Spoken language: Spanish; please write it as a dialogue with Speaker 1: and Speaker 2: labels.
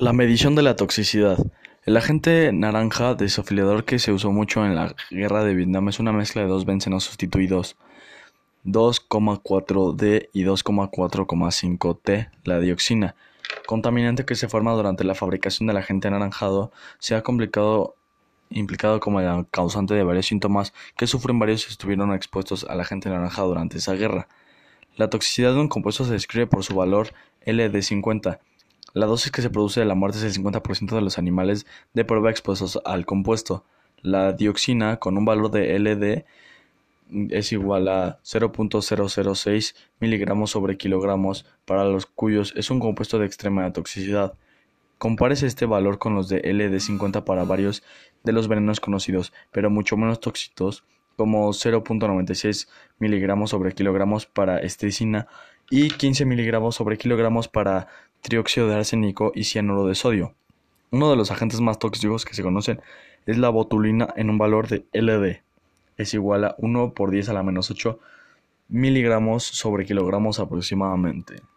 Speaker 1: La medición de la toxicidad. El agente naranja desafiliador que se usó mucho en la guerra de Vietnam es una mezcla de dos benceno sustituidos, 2,4-D y 2,4,5-T, la dioxina, contaminante que se forma durante la fabricación del agente anaranjado, se ha complicado implicado como el causante de varios síntomas que sufren varios si estuvieron expuestos al agente naranja durante esa guerra. La toxicidad de un compuesto se describe por su valor LD50. La dosis que se produce de la muerte es el 50% de los animales de prueba expuestos al compuesto. La dioxina, con un valor de LD, es igual a 0.006 miligramos sobre kilogramos, para los cuyos es un compuesto de extrema toxicidad. Compárese este valor con los de LD50 para varios de los venenos conocidos, pero mucho menos tóxicos, como 0.96 miligramos sobre kilogramos para estricina y 15 miligramos sobre kilogramos para trióxido de arsénico y cianuro de sodio. Uno de los agentes más tóxicos que se conocen es la botulina en un valor de LD. Es igual a 1 por 10 a la menos 8 miligramos sobre kilogramos aproximadamente.